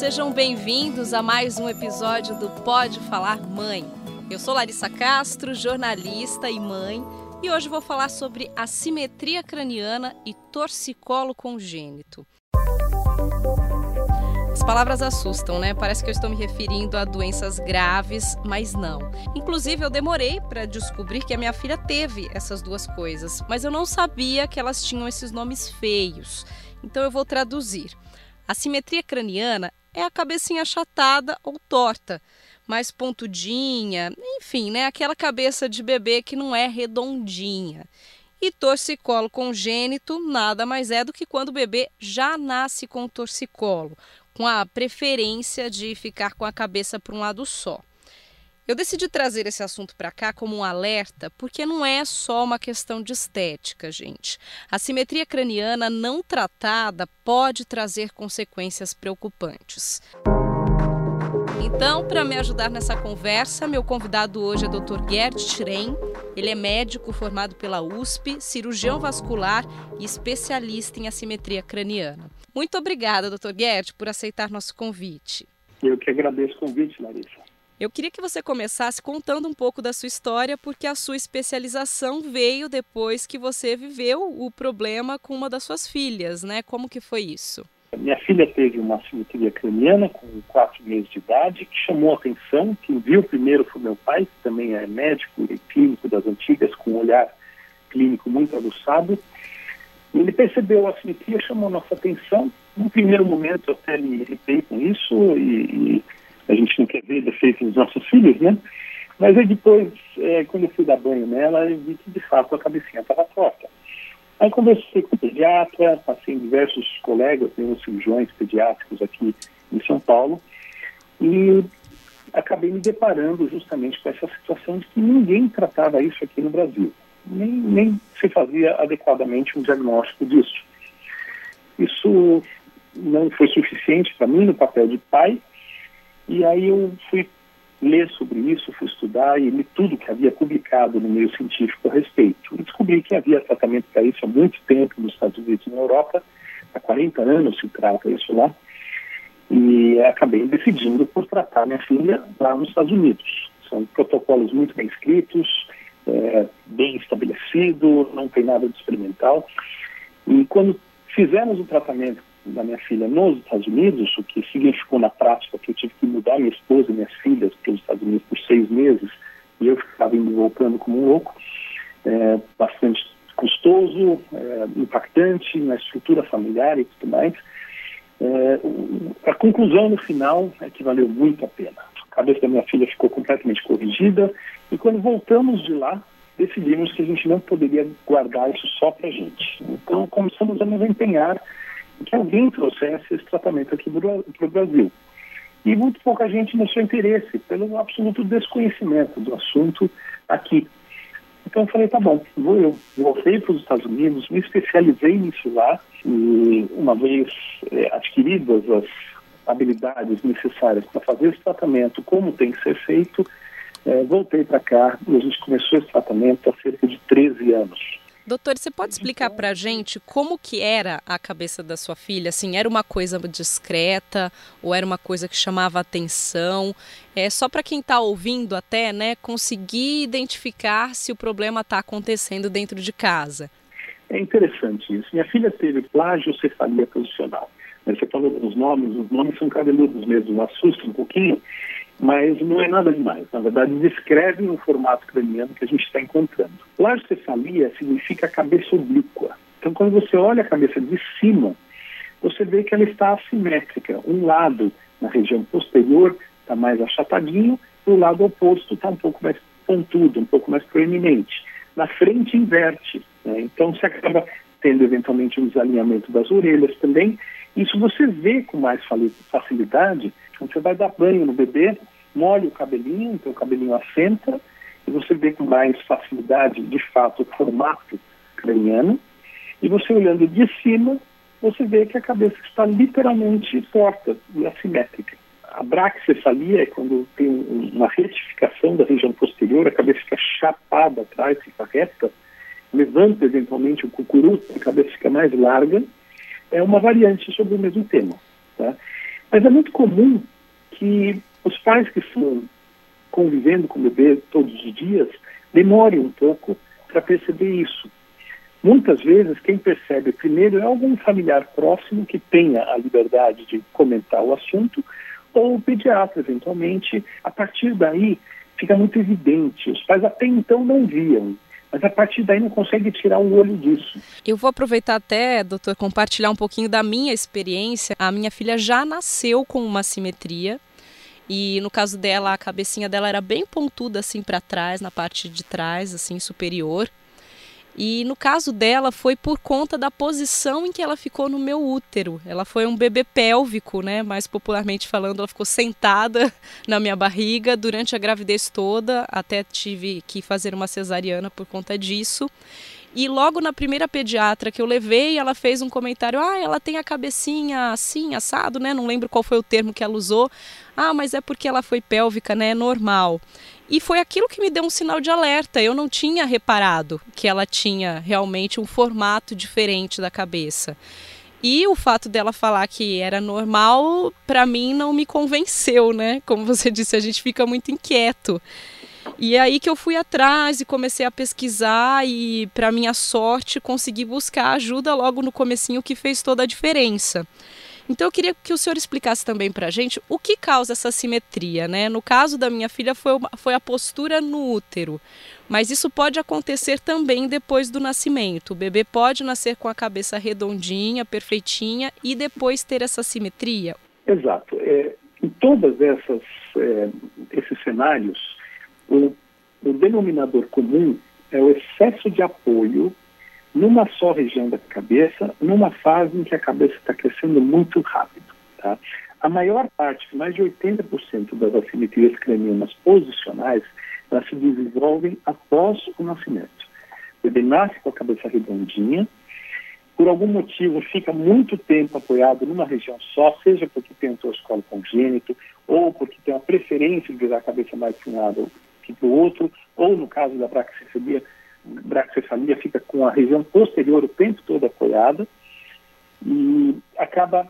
sejam bem-vindos a mais um episódio do Pode Falar Mãe. Eu sou Larissa Castro, jornalista e mãe, e hoje vou falar sobre assimetria craniana e torcicolo congênito. As palavras assustam, né? Parece que eu estou me referindo a doenças graves, mas não. Inclusive, eu demorei para descobrir que a minha filha teve essas duas coisas, mas eu não sabia que elas tinham esses nomes feios. Então eu vou traduzir. A simetria craniana é a cabecinha achatada ou torta, mais pontudinha, enfim, né, aquela cabeça de bebê que não é redondinha. E torcicolo congênito nada mais é do que quando o bebê já nasce com torcicolo, com a preferência de ficar com a cabeça para um lado só. Eu decidi trazer esse assunto para cá como um alerta, porque não é só uma questão de estética, gente. A simetria craniana não tratada pode trazer consequências preocupantes. Então, para me ajudar nessa conversa, meu convidado hoje é o Dr. Gerd Schrein. Ele é médico formado pela USP, cirurgião vascular e especialista em assimetria craniana. Muito obrigada, Dr. Gerd, por aceitar nosso convite. Eu que agradeço o convite, Larissa. Eu queria que você começasse contando um pouco da sua história, porque a sua especialização veio depois que você viveu o problema com uma das suas filhas, né? Como que foi isso? Minha filha teve uma simetria craniana com quatro meses de idade, que chamou a atenção. Quem viu primeiro foi meu pai, que também é médico e clínico das antigas, com um olhar clínico muito aguçado. Ele percebeu a simetria, chamou nossa atenção. No primeiro momento, até me irritei com isso e, e a gente não quer ver defeitos dos nossos filhos, né? Mas aí depois, é, quando eu fui dar banho nela, eu vi que de fato a cabecinha estava torta. Aí conversei com o pediatra, passei em diversos colegas, uns cirurgiões pediátricos aqui em São Paulo, e acabei me deparando justamente com essa situação de que ninguém tratava isso aqui no Brasil. Nem, nem se fazia adequadamente um diagnóstico disso. Isso não foi suficiente para mim no papel de pai, e aí eu fui ler sobre isso, fui estudar e li tudo que havia publicado no meio científico a respeito. E descobri que havia tratamento para isso há muito tempo nos Estados Unidos e na Europa, há 40 anos se trata isso lá, e acabei decidindo por tratar minha filha lá nos Estados Unidos. São protocolos muito bem escritos, é, bem estabelecido, não tem nada de experimental. E quando fizemos o tratamento da minha filha nos Estados Unidos, o que significou na prática que eu tive que mudar minha esposa e minhas filhas para os Estados Unidos por seis meses, e eu ficava indo voltando como um louco, é, bastante custoso, é, impactante na estrutura familiar e tudo mais. É, a conclusão no final é que valeu muito a pena. A cabeça da minha filha ficou completamente corrigida e quando voltamos de lá, decidimos que a gente não poderia guardar isso só para a gente. Então começamos a nos empenhar que alguém trouxesse esse tratamento aqui para o Brasil. E muito pouca gente mostrou interesse, pelo absoluto desconhecimento do assunto aqui. Então eu falei, tá bom, vou eu. Voltei para os Estados Unidos, me especializei nisso lá, e uma vez é, adquiridas as habilidades necessárias para fazer esse tratamento, como tem que ser feito, é, voltei para cá e a gente começou esse tratamento há cerca de 13 anos. Doutor, você pode explicar para a gente como que era a cabeça da sua filha? Assim, era uma coisa discreta ou era uma coisa que chamava atenção? É só para quem está ouvindo até, né, conseguir identificar se o problema está acontecendo dentro de casa. É interessante isso. Minha filha teve plagiocefalia posicional. Você falou dos nomes, os nomes são cabeludos mesmo, assusta um pouquinho, mas não é nada demais. Na verdade, descreve o formato craniano que a gente está encontrando. Largocefalia significa cabeça oblíqua. Então, quando você olha a cabeça de cima, você vê que ela está assimétrica. Um lado, na região posterior, está mais achatadinho, e o lado oposto está um pouco mais pontudo, um pouco mais proeminente. Na frente, inverte. Né? Então, você acaba tendo eventualmente um desalinhamento das orelhas também. Isso você vê com mais facilidade quando você vai dar banho no bebê, molha o cabelinho, então o cabelinho assenta, e você vê com mais facilidade, de fato, o formato craniano, e você olhando de cima, você vê que a cabeça está literalmente torta e assimétrica. A braxicefalia é quando tem uma retificação da região posterior, a cabeça fica chapada atrás, fica reta, levanta eventualmente o cucuruto, a cabeça fica mais larga, é uma variante sobre o mesmo tema. Mas é muito comum que os pais que estão convivendo com o bebê todos os dias demorem um pouco para perceber isso. Muitas vezes, quem percebe primeiro é algum familiar próximo que tenha a liberdade de comentar o assunto, ou o pediatra, eventualmente. A partir daí, fica muito evidente. Os pais até então não viam, mas a partir daí não consegue tirar o olho disso. Eu vou aproveitar até, doutor, compartilhar um pouquinho da minha experiência. A minha filha já nasceu com uma simetria. E no caso dela, a cabecinha dela era bem pontuda assim para trás, na parte de trás, assim, superior. E no caso dela foi por conta da posição em que ela ficou no meu útero. Ela foi um bebê pélvico, né? Mais popularmente falando, ela ficou sentada na minha barriga durante a gravidez toda, até tive que fazer uma cesariana por conta disso. E logo na primeira pediatra que eu levei, ela fez um comentário: "Ah, ela tem a cabecinha assim, assado, né? Não lembro qual foi o termo que ela usou. Ah, mas é porque ela foi pélvica, né? É normal". E foi aquilo que me deu um sinal de alerta. Eu não tinha reparado que ela tinha realmente um formato diferente da cabeça. E o fato dela falar que era normal, para mim não me convenceu, né? Como você disse, a gente fica muito inquieto. E é aí que eu fui atrás e comecei a pesquisar e, para minha sorte, consegui buscar ajuda logo no comecinho que fez toda a diferença. Então eu queria que o senhor explicasse também para a gente o que causa essa simetria, né? No caso da minha filha foi, uma, foi a postura no útero, mas isso pode acontecer também depois do nascimento. O bebê pode nascer com a cabeça redondinha, perfeitinha e depois ter essa simetria. Exato. É, em todas essas é, esses cenários, o, o denominador comum é o excesso de apoio numa só região da cabeça, numa fase em que a cabeça está crescendo muito rápido. Tá? A maior parte, mais de 80% das assimetrias cranianas posicionais, elas se desenvolvem após o nascimento. O bebê nasce com a cabeça redondinha, por algum motivo fica muito tempo apoiado numa região só, seja porque tem um torcicolo congênito, ou porque tem uma preferência de virar a cabeça mais inclinada que para o outro, ou no caso da braquicefalia, braquicefalia fica com a região posterior o tempo todo apoiada e acaba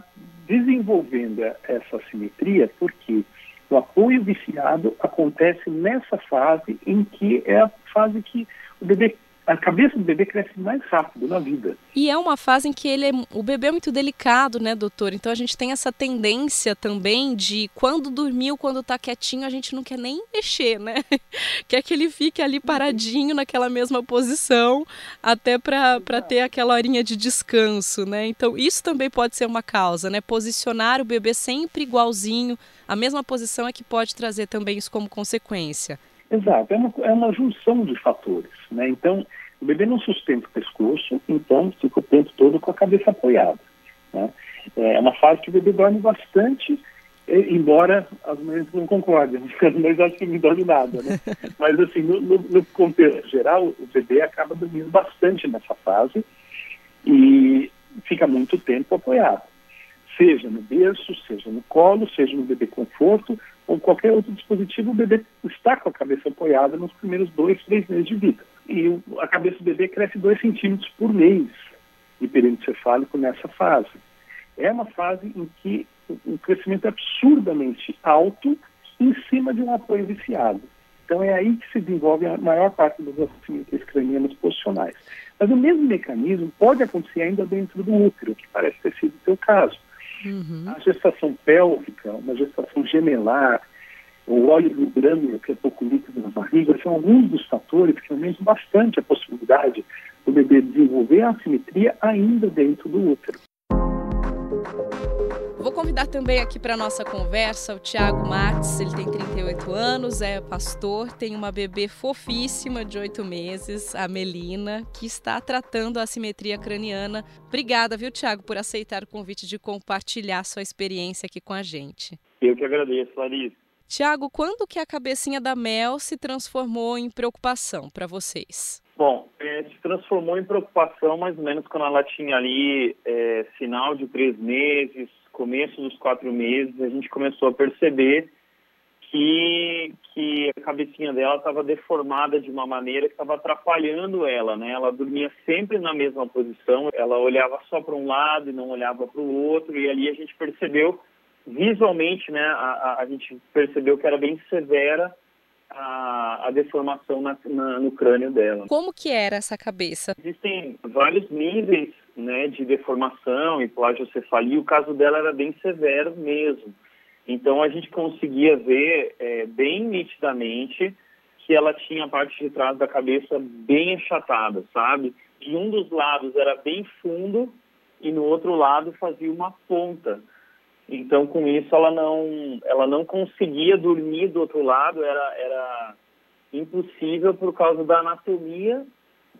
desenvolvendo essa assimetria porque o apoio viciado acontece nessa fase em que é a fase que o bebê a cabeça do bebê cresce mais rápido na vida. E é uma fase em que ele é, o bebê é muito delicado, né, doutor? Então a gente tem essa tendência também de quando dormiu, quando tá quietinho, a gente não quer nem mexer, né? quer que ele fique ali paradinho naquela mesma posição, até para ter aquela horinha de descanso, né? Então isso também pode ser uma causa, né? Posicionar o bebê sempre igualzinho, a mesma posição é que pode trazer também isso como consequência. Exato, é uma, é uma junção de fatores. Né? Então, o bebê não sustenta o pescoço, então fica o tempo todo com a cabeça apoiada. Né? É uma fase que o bebê dorme bastante, embora as mães não concordem, as mães acham que não dorme nada. Né? Mas, assim, no, no, no contexto geral, o bebê acaba dormindo bastante nessa fase e fica muito tempo apoiado seja no berço, seja no colo, seja no bebê conforto ou qualquer outro dispositivo, o bebê está com a cabeça apoiada nos primeiros dois, três meses de vida. E a cabeça do bebê cresce dois centímetros por mês de período cefálico nessa fase. É uma fase em que o crescimento é absurdamente alto em cima de um apoio viciado. Então é aí que se desenvolve a maior parte assimetrias cranianas posicionais. Mas o mesmo mecanismo pode acontecer ainda dentro do útero, que parece ter sido o seu caso. Uhum. A gestação pélvica, uma gestação gemelar, o óleo do grânulo, que é pouco líquido na barriga, são alguns dos fatores que aumentam bastante a possibilidade do bebê desenvolver a assimetria ainda dentro do útero. Convidar também aqui para nossa conversa o Tiago Marques, ele tem 38 anos, é pastor, tem uma bebê fofíssima de 8 meses, a Melina, que está tratando a assimetria craniana. Obrigada, viu, Tiago, por aceitar o convite de compartilhar sua experiência aqui com a gente. Eu que agradeço, Larissa. Tiago, quando que a cabecinha da Mel se transformou em preocupação para vocês? Bom, é, se transformou em preocupação mais ou menos quando ela tinha ali é, final de três meses, começo dos quatro meses, a gente começou a perceber que, que a cabecinha dela estava deformada de uma maneira que estava atrapalhando ela, né? Ela dormia sempre na mesma posição, ela olhava só para um lado e não olhava para o outro, e ali a gente percebeu visualmente, né, a, a, gente percebeu que era bem severa a, a deformação na, na, no crânio dela. Como que era essa cabeça? Existem vários níveis né, de deformação e plagiocefalia. O caso dela era bem severo mesmo. Então a gente conseguia ver é, bem nitidamente que ela tinha a parte de trás da cabeça bem achatada, sabe? E um dos lados era bem fundo e no outro lado fazia uma ponta. Então, com isso, ela não, ela não conseguia dormir do outro lado, era, era impossível por causa da anatomia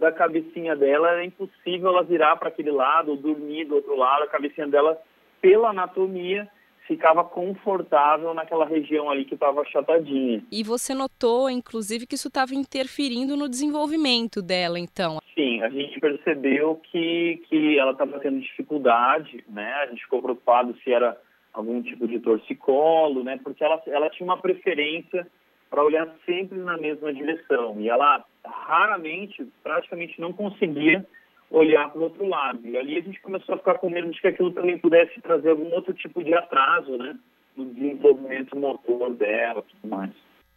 da cabecinha dela, era impossível ela virar para aquele lado ou dormir do outro lado, a cabecinha dela, pela anatomia, ficava confortável naquela região ali que estava achatadinha. E você notou, inclusive, que isso estava interferindo no desenvolvimento dela, então? Sim, a gente percebeu que, que ela estava tendo dificuldade, né? A gente ficou preocupado se era algum tipo de torcicolo, né? Porque ela, ela tinha uma preferência para olhar sempre na mesma direção e ela raramente, praticamente não conseguia olhar para o outro lado. E ali a gente começou a ficar com medo de que aquilo também pudesse trazer algum outro tipo de atraso, né? No desenvolvimento motor dela, tudo mais.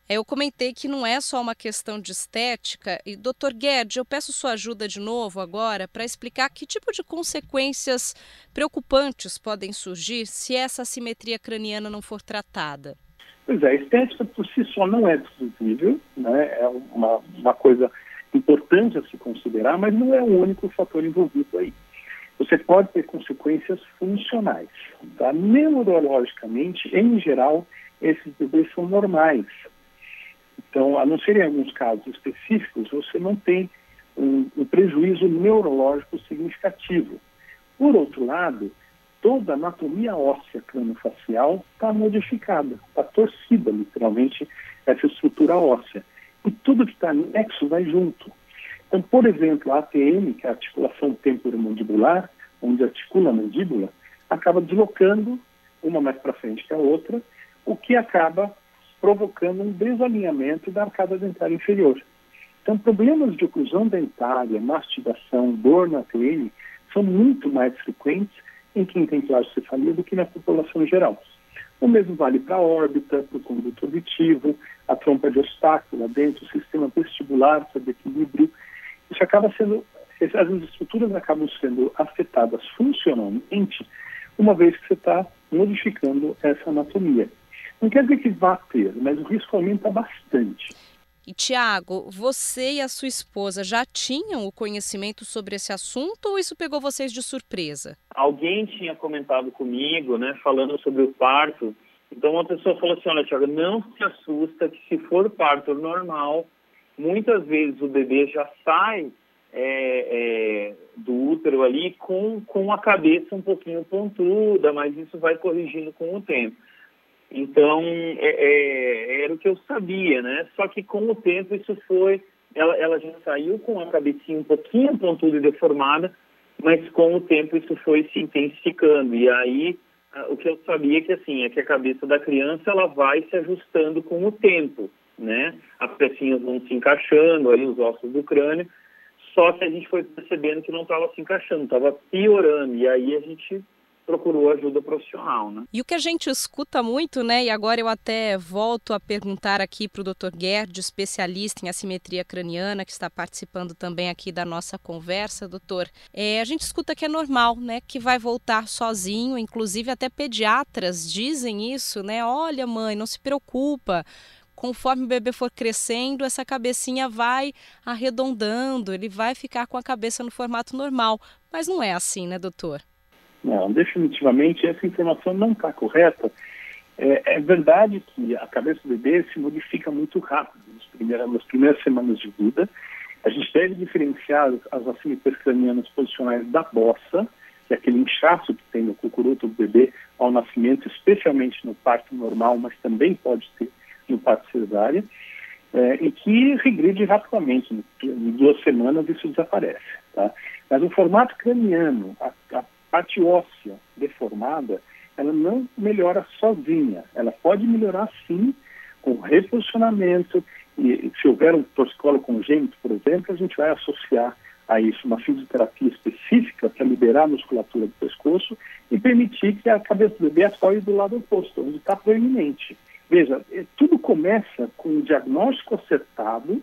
É, eu comentei que não é só uma questão de estética. E, doutor Guedes, eu peço sua ajuda de novo agora para explicar que tipo de consequências preocupantes podem surgir se essa assimetria craniana não for tratada. Pois é, a estética por si só não é discutível, né? é uma, uma coisa importante a se considerar, mas não é o único fator envolvido aí. Você pode ter consequências funcionais. Tá? Neurologicamente, em geral, esses bebês são normais. Então, a não ser em alguns casos específicos, você não tem um, um prejuízo neurológico significativo. Por outro lado, toda a anatomia óssea crânio-facial está modificada, está torcida, literalmente, essa estrutura óssea. E tudo que está anexo vai junto. Então, por exemplo, a ATM, que é a articulação temporomandibular, onde articula a mandíbula, acaba deslocando uma mais para frente que a outra, o que acaba provocando um desalinhamento da arcada dentária inferior. Então, problemas de oclusão dentária, mastigação, dor na TN são muito mais frequentes em quem tem plagiocefalia do que na população geral. O mesmo vale para a órbita, para o conduto auditivo, a trompa de obstáculo, dentro, o sistema vestibular, o equilíbrio. Isso acaba sendo, as estruturas acabam sendo afetadas funcionalmente, uma vez que você está modificando essa anatomia. Não quer dizer que vá ter, mas o risco aumenta bastante. E Tiago, você e a sua esposa já tinham o conhecimento sobre esse assunto ou isso pegou vocês de surpresa? Alguém tinha comentado comigo, né, falando sobre o parto. Então uma pessoa falou assim, olha Tiago, não se assusta que se for parto normal, muitas vezes o bebê já sai é, é, do útero ali com, com a cabeça um pouquinho pontuda, mas isso vai corrigindo com o tempo. Então, é, é, era o que eu sabia, né? Só que com o tempo isso foi... Ela, ela já saiu com a cabecinha um pouquinho pontuda e deformada, mas com o tempo isso foi se intensificando. E aí, o que eu sabia é que, assim, é que a cabeça da criança, ela vai se ajustando com o tempo, né? As pecinhas vão se encaixando, aí os ossos do crânio, só que a gente foi percebendo que não estava se encaixando, estava piorando. E aí a gente procurou ajuda profissional, né? E o que a gente escuta muito, né? E agora eu até volto a perguntar aqui para o Dr. Gerd, especialista em assimetria craniana, que está participando também aqui da nossa conversa, doutor. É, a gente escuta que é normal, né? Que vai voltar sozinho, inclusive até pediatras dizem isso, né? Olha, mãe, não se preocupa conforme o bebê for crescendo, essa cabecinha vai arredondando, ele vai ficar com a cabeça no formato normal. Mas não é assim, né, doutor? Não, definitivamente essa informação não está correta. É, é, verdade que a cabeça do bebê se modifica muito rápido nas primeiras, nas primeiras semanas de vida. A gente deve diferenciar as assimetrias cranianas posicionais da bossa, que é aquele inchaço que tem no cucuruto do bebê ao nascimento, especialmente no parto normal, mas também pode ser no parto cesárea, é, e que regride rapidamente. Em duas semanas isso desaparece. Tá? Mas o formato craniano, a, a parte óssea deformada, ela não melhora sozinha. Ela pode melhorar sim com reposicionamento e se houver um torcicolo congênito, por exemplo, a gente vai associar a isso uma fisioterapia específica para liberar a musculatura do pescoço e permitir que a cabeça do bebê apoie do lado oposto, onde está proeminente. Veja, é, tudo começa com o diagnóstico acertado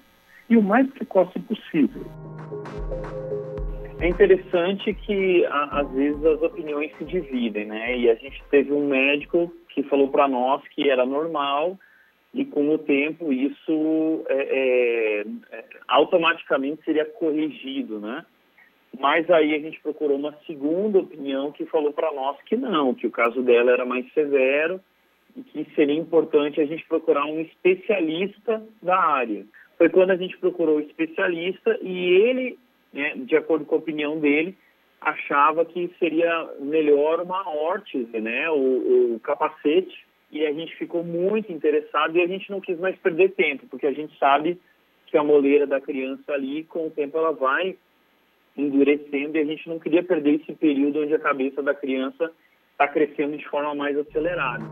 e o mais precoce possível. É interessante que às vezes as opiniões se dividem, né? E a gente teve um médico que falou para nós que era normal e com o tempo isso é, é, é, automaticamente seria corrigido, né? Mas aí a gente procurou uma segunda opinião que falou para nós que não, que o caso dela era mais severo e que seria importante a gente procurar um especialista da área. Foi quando a gente procurou o especialista e ele né, de acordo com a opinião dele, achava que seria melhor uma órtese, né, o, o, capacete, e a gente ficou muito interessado e a gente não quis mais perder tempo, porque a gente sabe que a moleira da criança ali, com o tempo, ela vai endurecendo e a gente não queria perder esse período onde a cabeça da criança está crescendo de forma mais acelerada.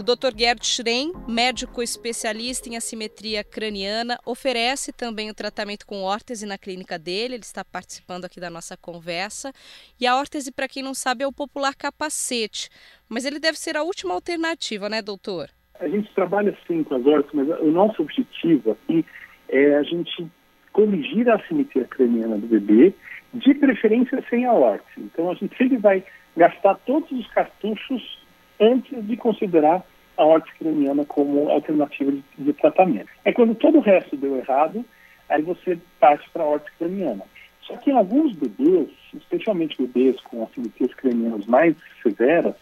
O Dr. Gerd Schrein, médico especialista em assimetria craniana, oferece também o tratamento com órtese na clínica dele. Ele está participando aqui da nossa conversa. E a órtese, para quem não sabe, é o popular capacete. Mas ele deve ser a última alternativa, né, doutor? A gente trabalha sim com as órteses, mas o nosso objetivo aqui é a gente corrigir a assimetria craniana do bebê, de preferência sem a órtese. Então a gente sempre vai gastar todos os cartuchos antes de considerar a órtese craniana como alternativa de, de, tratamento. É quando todo o resto deu errado, aí você parte para a órtese craniana. Só que em alguns bebês, especialmente bebês com assimetrias cranianas mais severas,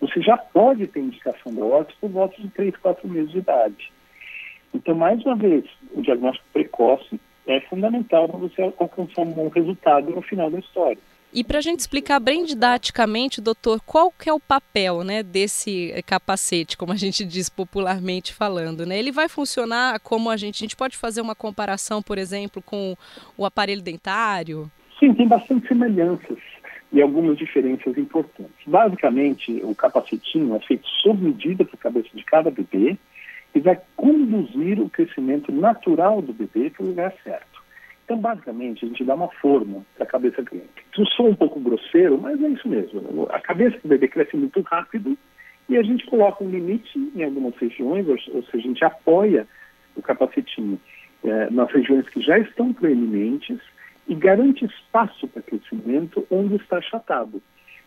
você já pode ter indicação da órtese por volta de 3, 4 meses de idade. Então, mais uma vez, o diagnóstico precoce é fundamental para você alcançar um bom resultado no final da história. E para a gente explicar bem didaticamente, doutor, qual que é o papel né, desse capacete, como a gente diz popularmente falando? Né? Ele vai funcionar como a gente. A gente pode fazer uma comparação, por exemplo, com o aparelho dentário? Sim, tem bastante semelhanças e algumas diferenças importantes. Basicamente, o capacetinho é feito sob medida para a cabeça de cada bebê e vai conduzir o crescimento natural do bebê para o lugar certo. Então, basicamente, a gente dá uma forma para a cabeça criança. Eu sou um pouco grosseiro, mas é isso mesmo. A cabeça do bebê cresce muito rápido e a gente coloca um limite em algumas regiões, ou, ou seja, a gente apoia o capacetinho é, nas regiões que já estão preeminentes e garante espaço para crescimento onde está achatado.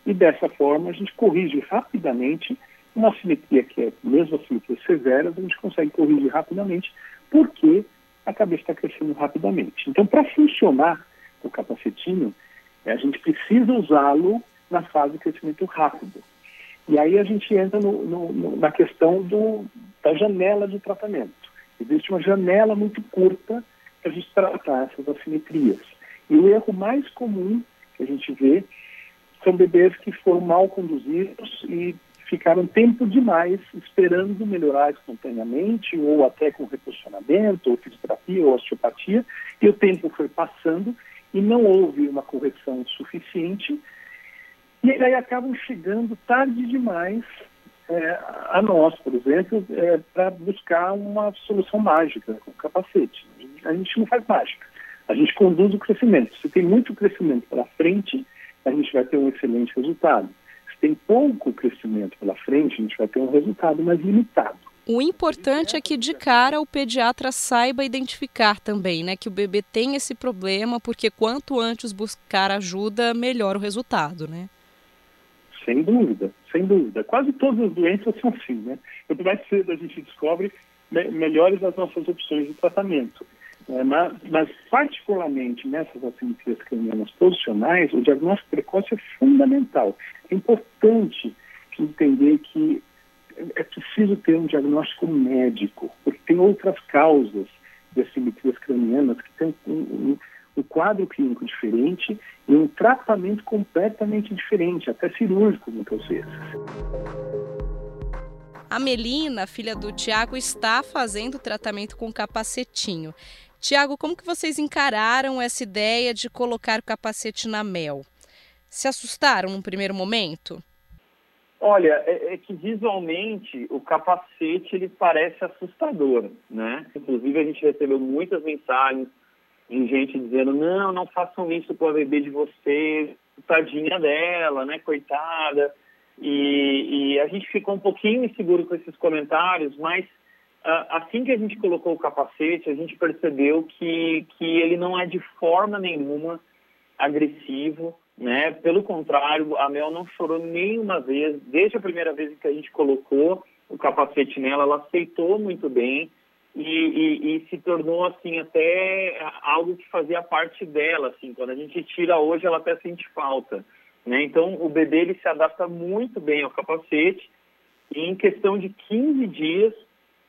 E dessa forma a gente corrige rapidamente uma assimetria que é mesmo assimetria severa, a gente consegue corrigir rapidamente, porque a cabeça está crescendo rapidamente. Então, para funcionar o capacetinho, é, a gente precisa usá-lo na fase de crescimento rápido. E aí a gente entra no, no, na questão do, da janela de tratamento. Existe uma janela muito curta para a gente tratar essas assimetrias. E o erro mais comum que a gente vê são bebês que foram mal conduzidos e ficaram tempo demais esperando melhorar espontaneamente, ou até com reposicionamento, ou fisioterapia, ou osteopatia, e o tempo foi passando e não houve uma correção suficiente, e aí acabam chegando tarde demais é, a nós, por exemplo, é, para buscar uma solução mágica com capacete. A gente não faz mágica, a gente conduz o crescimento. Se tem muito crescimento para frente, a gente vai ter um excelente resultado tem pouco crescimento pela frente, a gente vai ter um resultado mais limitado. O importante é que de cara o pediatra saiba identificar também, né, que o bebê tem esse problema, porque quanto antes buscar ajuda, melhor o resultado, né? Sem dúvida, sem dúvida. Quase todas as doenças são assim, né? Quanto mais cedo a gente descobre, melhores as nossas opções de tratamento. É, mas, mas, particularmente nessas assimetrias cranianas posicionais, o diagnóstico precoce é fundamental. É importante entender que é preciso ter um diagnóstico médico, porque tem outras causas de assimetrias cranianas que têm um, um, um quadro clínico diferente e um tratamento completamente diferente, até cirúrgico muitas vezes. A Melina, filha do Tiago, está fazendo tratamento com capacetinho. Tiago, como que vocês encararam essa ideia de colocar o capacete na Mel? Se assustaram no primeiro momento? Olha, é, é, que visualmente o capacete ele parece assustador, né? Inclusive a gente recebeu muitas mensagens em gente dizendo, não, não façam isso com a bebê de vocês, tadinha dela, né, coitada. E, e a gente ficou um pouquinho inseguro com esses comentários, mas assim que a gente colocou o capacete, a gente percebeu que, que ele não é de forma nenhuma agressivo, né? Pelo contrário, a Mel não chorou nenhuma vez, desde a primeira vez que a gente colocou o capacete nela, ela aceitou muito bem e, e, e, se tornou assim até algo que fazia parte dela, assim. Quando a gente tira hoje, ela até sente falta, né? Então o bebê ele se adapta muito bem ao capacete e em questão de 15 dias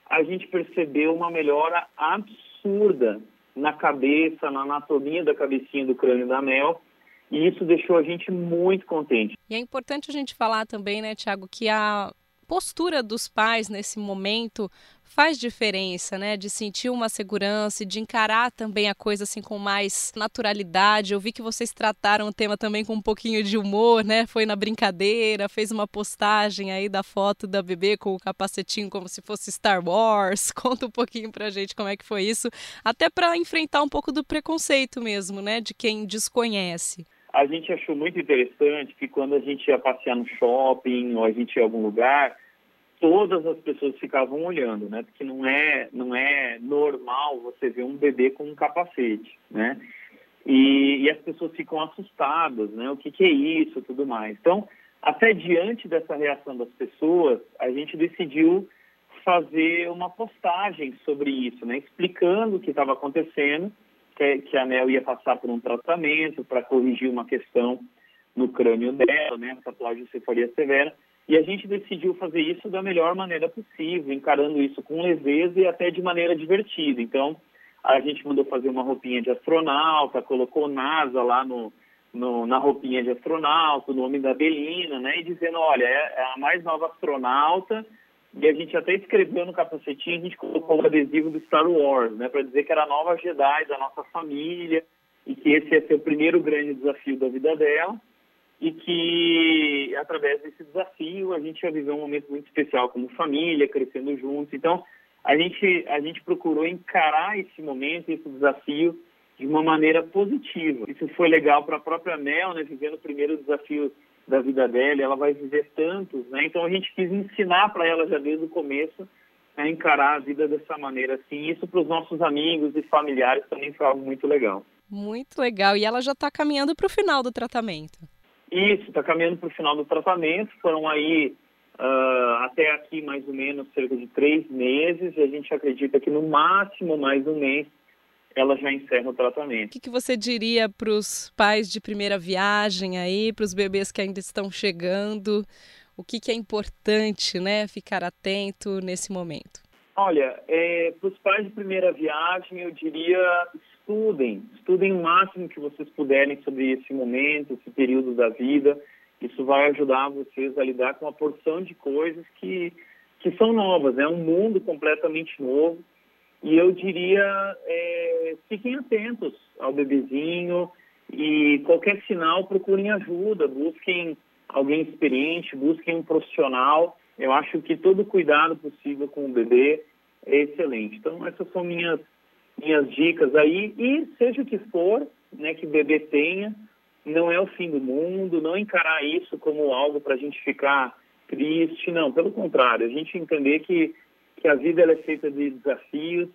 a gente percebeu uma melhora absurda na cabeça, na anatomia da cabecinha do crânio da Mel. E isso deixou a gente muito contente. E é importante a gente falar também, né, Tiago, que a postura dos pais nesse momento faz diferença, né? De sentir uma segurança e de encarar também a coisa assim com mais naturalidade. Eu vi que vocês trataram o tema também com um pouquinho de humor, né? Foi na brincadeira, fez uma postagem aí da foto da bebê com o capacetinho como se fosse Star Wars. Conta um pouquinho pra gente como é que foi isso, até para enfrentar um pouco do preconceito mesmo, né? De quem desconhece. A gente achou muito interessante que quando a gente ia passear no shopping ou a gente ia em algum lugar, todas as pessoas ficavam olhando, né? Porque não é não é normal você ver um bebê com um capacete, né? E, e as pessoas ficam assustadas, né? O que, que é isso, tudo mais. Então, até diante dessa reação das pessoas, a gente decidiu fazer uma postagem sobre isso, né? Explicando o que estava acontecendo, que, que a Mel ia passar por um tratamento para corrigir uma questão no crânio dela, né? Essa plagiocefalia severa e a gente decidiu fazer isso da melhor maneira possível, encarando isso com leveza e até de maneira divertida. Então, a gente mandou fazer uma roupinha de astronauta, colocou NASA lá no, no, na roupinha de astronauta, o nome da Belina, né? E dizendo, olha, é, é a mais nova astronauta. E a gente até escreveu no capacetinho, a gente colocou o adesivo do Star Wars, né? Para dizer que era a nova Jedi da nossa família e que esse ia ser o primeiro grande desafio da vida dela e que através desse desafio a gente ia viver um momento muito especial como família, crescendo juntos. Então, a gente a gente procurou encarar esse momento, esse desafio de uma maneira positiva. Isso foi legal para a própria Mel, né, vivendo o primeiro desafio da vida dela, ela vai viver tantos, né? Então a gente quis ensinar para ela já desde o começo a encarar a vida dessa maneira assim. Isso para os nossos amigos e familiares também foi algo muito legal. Muito legal. E ela já está caminhando para o final do tratamento. Isso, está caminhando para o final do tratamento. Foram aí uh, até aqui mais ou menos cerca de três meses e a gente acredita que no máximo mais um mês ela já encerra o tratamento. O que, que você diria para os pais de primeira viagem aí, para os bebês que ainda estão chegando? O que, que é importante, né, ficar atento nesse momento? Olha, é, para os pais de primeira viagem, eu diria estudem, estudem o máximo que vocês puderem sobre esse momento, esse período da vida. Isso vai ajudar vocês a lidar com uma porção de coisas que, que são novas, é né? um mundo completamente novo. E eu diria, é, fiquem atentos ao bebezinho e qualquer sinal procurem ajuda, busquem alguém experiente, busquem um profissional eu acho que todo cuidado possível com o bebê é excelente. Então, essas são minhas, minhas dicas aí. E seja o que for né, que bebê tenha, não é o fim do mundo, não encarar isso como algo para a gente ficar triste, não. Pelo contrário, a gente entender que, que a vida é feita de desafios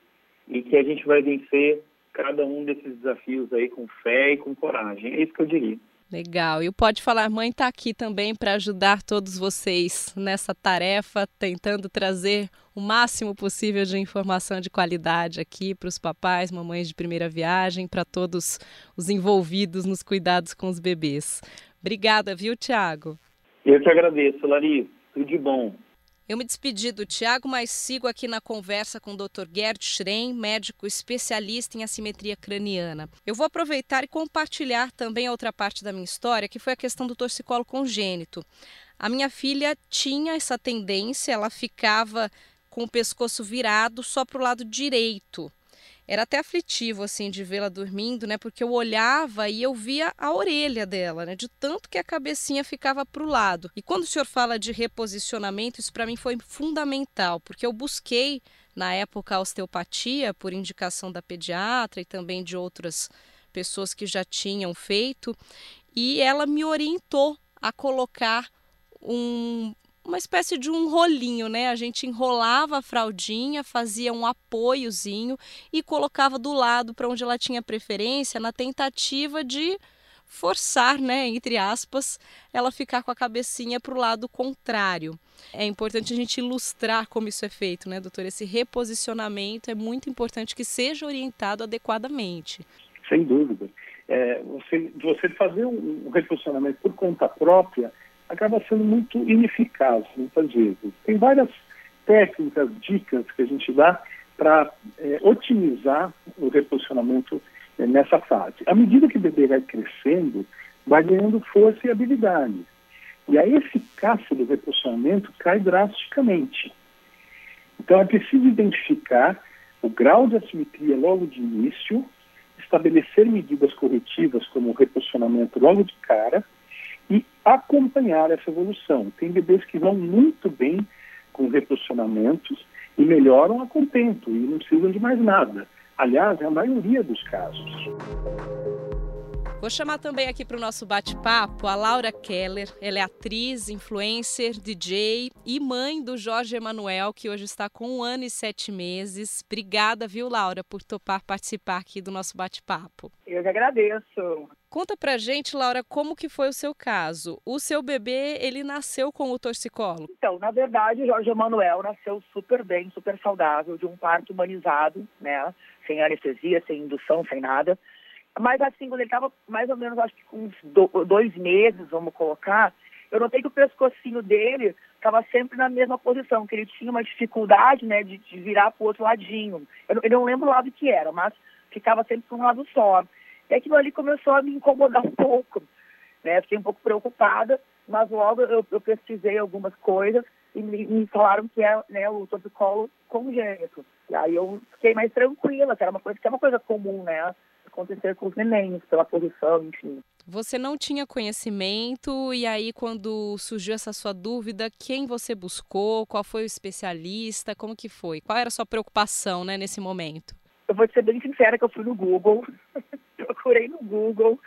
e que a gente vai vencer cada um desses desafios aí com fé e com coragem. É isso que eu diria. Legal. E o Pode Falar Mãe está aqui também para ajudar todos vocês nessa tarefa, tentando trazer o máximo possível de informação de qualidade aqui para os papais, mamães de primeira viagem, para todos os envolvidos nos cuidados com os bebês. Obrigada, viu, Tiago? Eu te agradeço, Lari. Tudo de bom. Eu me despedi do Tiago, mas sigo aqui na conversa com o Dr. Gerd Schrein, médico especialista em assimetria craniana. Eu vou aproveitar e compartilhar também outra parte da minha história, que foi a questão do torcicolo congênito. A minha filha tinha essa tendência, ela ficava com o pescoço virado só para o lado direito. Era até aflitivo, assim, de vê-la dormindo, né? Porque eu olhava e eu via a orelha dela, né? De tanto que a cabecinha ficava para o lado. E quando o senhor fala de reposicionamento, isso para mim foi fundamental, porque eu busquei na época a osteopatia por indicação da pediatra e também de outras pessoas que já tinham feito, e ela me orientou a colocar um, uma espécie de um rolinho, né? A gente enrolava a fraldinha, fazia um apoiozinho e colocava do lado para onde ela tinha preferência, na tentativa de forçar, né, entre aspas, ela ficar com a cabecinha para o lado contrário. É importante a gente ilustrar como isso é feito, né, doutor? Esse reposicionamento é muito importante que seja orientado adequadamente. Sem dúvida. É, você, você fazer um, reposicionamento por conta própria acaba sendo muito ineficaz, muitas vezes. Tem várias técnicas, dicas que a gente dá para é, otimizar o reposicionamento é, nessa fase. À medida que o bebê vai crescendo, vai ganhando força e habilidade. E a eficácia do reposicionamento cai drasticamente. Então é preciso identificar o grau de assimetria logo de início, estabelecer medidas corretivas como o reposicionamento logo de cara e acompanhar essa evolução. Tem bebês que vão muito bem com reposicionamentos e melhoram a contento e não precisam de mais nada. Aliás, é a maioria dos casos. Vou chamar também aqui para o nosso bate-papo a Laura Keller. Ela é atriz, influencer, DJ e mãe do Jorge Emanuel, que hoje está com um ano e sete meses. Obrigada, viu, Laura, por topar participar aqui do nosso bate-papo. Eu que agradeço. Conta pra gente, Laura, como que foi o seu caso? O seu bebê, ele nasceu com o torcicolo? Então, na verdade, o Jorge Emanuel nasceu super bem, super saudável, de um parto humanizado, né? Sem anestesia, sem indução, sem nada. Mas assim, quando ele estava mais ou menos, acho que com uns dois meses, vamos colocar, eu notei que o pescocinho dele estava sempre na mesma posição, que ele tinha uma dificuldade, né, de, de virar para o outro ladinho. Eu, eu, não lembro o lado que era, mas ficava sempre para um lado só. E aquilo ali começou a me incomodar um pouco, né, fiquei um pouco preocupada, mas logo eu, eu pesquisei algumas coisas e me, me falaram que é né, o torcicolo congênito. E aí eu fiquei mais tranquila, que era uma coisa que é uma coisa comum, né? Acontecer com os nenéns, pela posição, enfim. Você não tinha conhecimento e aí quando surgiu essa sua dúvida, quem você buscou? Qual foi o especialista? Como que foi? Qual era a sua preocupação, né, nesse momento? Eu vou ser bem sincera que eu fui no Google, procurei no Google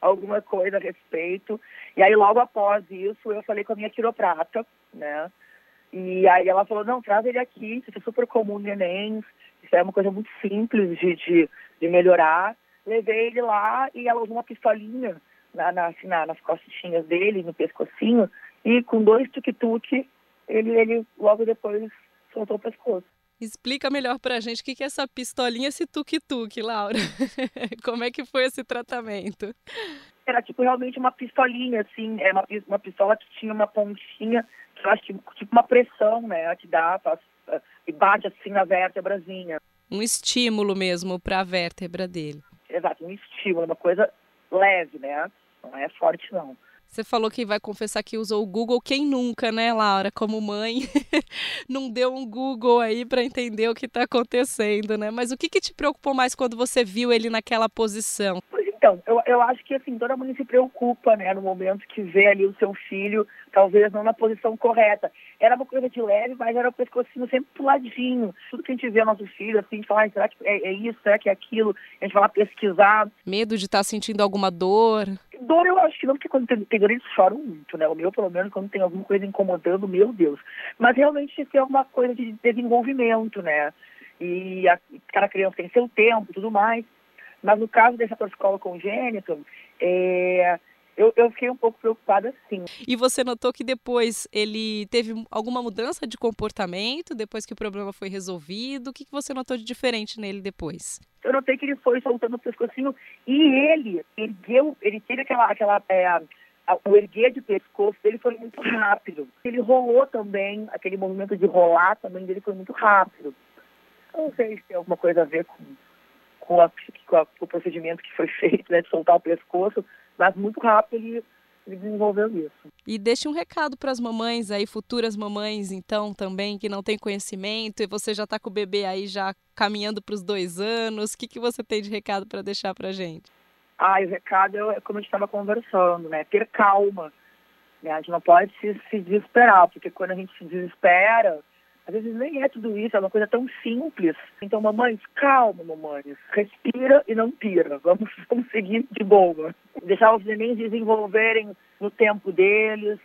alguma coisa a respeito. E aí logo após isso eu falei com a minha quiroprata, né? E aí ela falou, não, traz ele aqui, isso é super comum nenéns, isso é uma coisa muito simples de, de, de melhorar levei ele lá e ela usou uma pistolinha na, na, assim, na, nas costinhas dele, no pescocinho, e com dois tuk-tuk, ele, ele logo depois soltou o pescoço. Explica melhor pra gente o que, que é essa pistolinha, esse tuk-tuk, Laura. Como é que foi esse tratamento? Era tipo realmente uma pistolinha, assim, é uma, uma pistola que tinha uma pontinha, que eu acho que tipo uma pressão, né? Ela te dá e bate assim na vértebrazinha. Um estímulo mesmo para a vértebra dele exato, um estímulo, uma coisa leve, né? Não é forte, não. Você falou que vai confessar que usou o Google. Quem nunca, né, Laura? Como mãe, não deu um Google aí para entender o que está acontecendo, né? Mas o que, que te preocupou mais quando você viu ele naquela posição? Então, eu, eu acho que assim, toda mãe se preocupa, né, no momento que vê ali o seu filho, talvez não na posição correta. Era uma coisa de leve, mas era o pescocinho sempre pro ladinho. Tudo que a gente vê nosso filho, assim, a gente fala, ah, será que é, é, isso, será que é aquilo? A gente vai lá pesquisar. Medo de estar tá sentindo alguma dor? Dor eu acho que não, porque quando tem, tem dor eles choram muito, né? O meu, pelo menos, quando tem alguma coisa incomodando, meu Deus. Mas realmente tem alguma coisa de desenvolvimento, né? E a, cada criança tem seu tempo tudo mais. Mas no caso desse torcicolo congênito, é, eu, eu, fiquei um pouco preocupada sim. E você notou que depois ele teve alguma mudança de comportamento, depois que o problema foi resolvido? O que, que você notou de diferente nele depois? Eu notei que ele foi soltando o pescocinho e ele ergueu, ele teve aquela, aquela é, o erguer de pescoço dele foi muito rápido. Ele rolou também, aquele movimento de rolar também dele foi muito rápido. Eu não sei se tem alguma coisa a ver com com, a, com, a, com, o procedimento que foi feito, né, de soltar o pescoço, mas muito rápido ele, ele desenvolveu isso. E deixe um recado para as mamães aí, futuras mamães, então, também, que não tem conhecimento, e você já está com o bebê aí já caminhando para os dois anos, o que, que você tem de recado para deixar para gente? Ah, o recado é como a gente estava conversando, né, ter calma, né, a gente não pode se, se desesperar, porque quando a gente se desespera, Às vezes nem é tudo isso, é uma coisa tão simples. Então, mamães, calma, mamães. Respira e não pira. Vamos, vamos seguir de boa. Deixar os nenéns desenvolverem no tempo deles,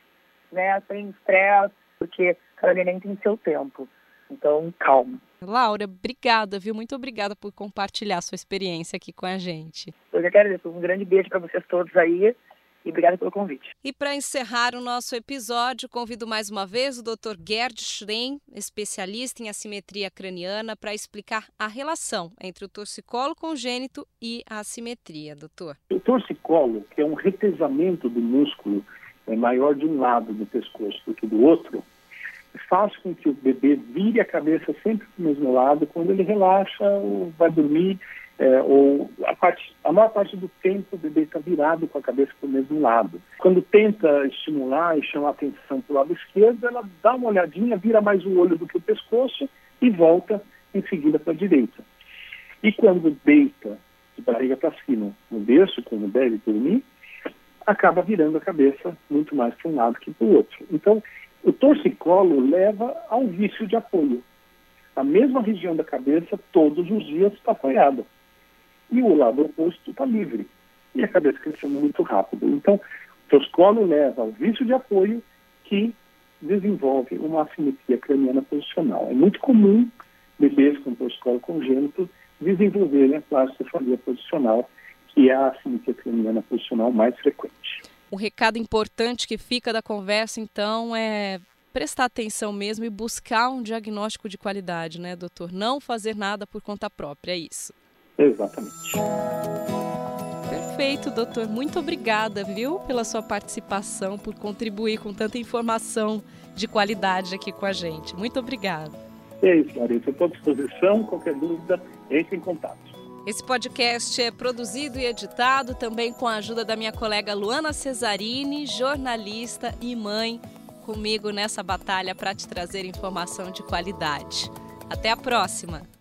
né? Sem estresse, porque cada neném tem seu tempo. Então, calma. Laura, obrigada, viu? Muito obrigada por compartilhar sua experiência aqui com a gente. Eu já quero dizer um grande beijo para vocês todos aí e obrigada pelo convite. E para encerrar o nosso episódio, convido mais uma vez o Dr. Gerd Schrein, especialista em assimetria craniana, para explicar a relação entre o torcicolo congênito e a assimetria, doutor. O torcicolo, que é um retesamento do músculo é maior de um lado do pescoço do que do outro, faz com que o bebê vire a cabeça sempre para o mesmo lado. Quando ele relaxa ou vai dormir, é, ou a, parte, a maior parte do tempo o bebê está virado com a cabeça para o mesmo lado. Quando tenta estimular e chamar atenção para o lado esquerdo, ela dá uma olhadinha, vira mais o olho do que o pescoço e volta em seguida para a direita. E quando deita de barriga para cima no berço, como deve dormir, acaba virando a cabeça muito mais para um lado que para o outro. Então, o torcicolo leva ao vício de apoio. A mesma região da cabeça, todos os dias, está apoiada. E o lado oposto está livre. E a cabeça crescendo muito rápido. Então, o torcicolo leva ao vício de apoio que desenvolve uma assimetria craniana posicional. É muito comum bebês com torcicolo congênito desenvolverem a plasticefalia posicional, que é a assimetria craniana posicional mais frequente. O recado importante que fica da conversa, então, é prestar atenção mesmo e buscar um diagnóstico de qualidade, né, doutor? Não fazer nada por conta própria, é isso. Exatamente. Perfeito, doutor. Muito obrigada, viu, pela sua participação, por contribuir com tanta informação de qualidade aqui com a gente. Muito obrigada. É isso, Larissa. Estou à disposição. Qualquer dúvida, entre em contato. Esse podcast é produzido e editado também com a ajuda da minha colega Luana Cesarini, jornalista e mãe, comigo nessa batalha para te trazer informação de qualidade. Até a próxima!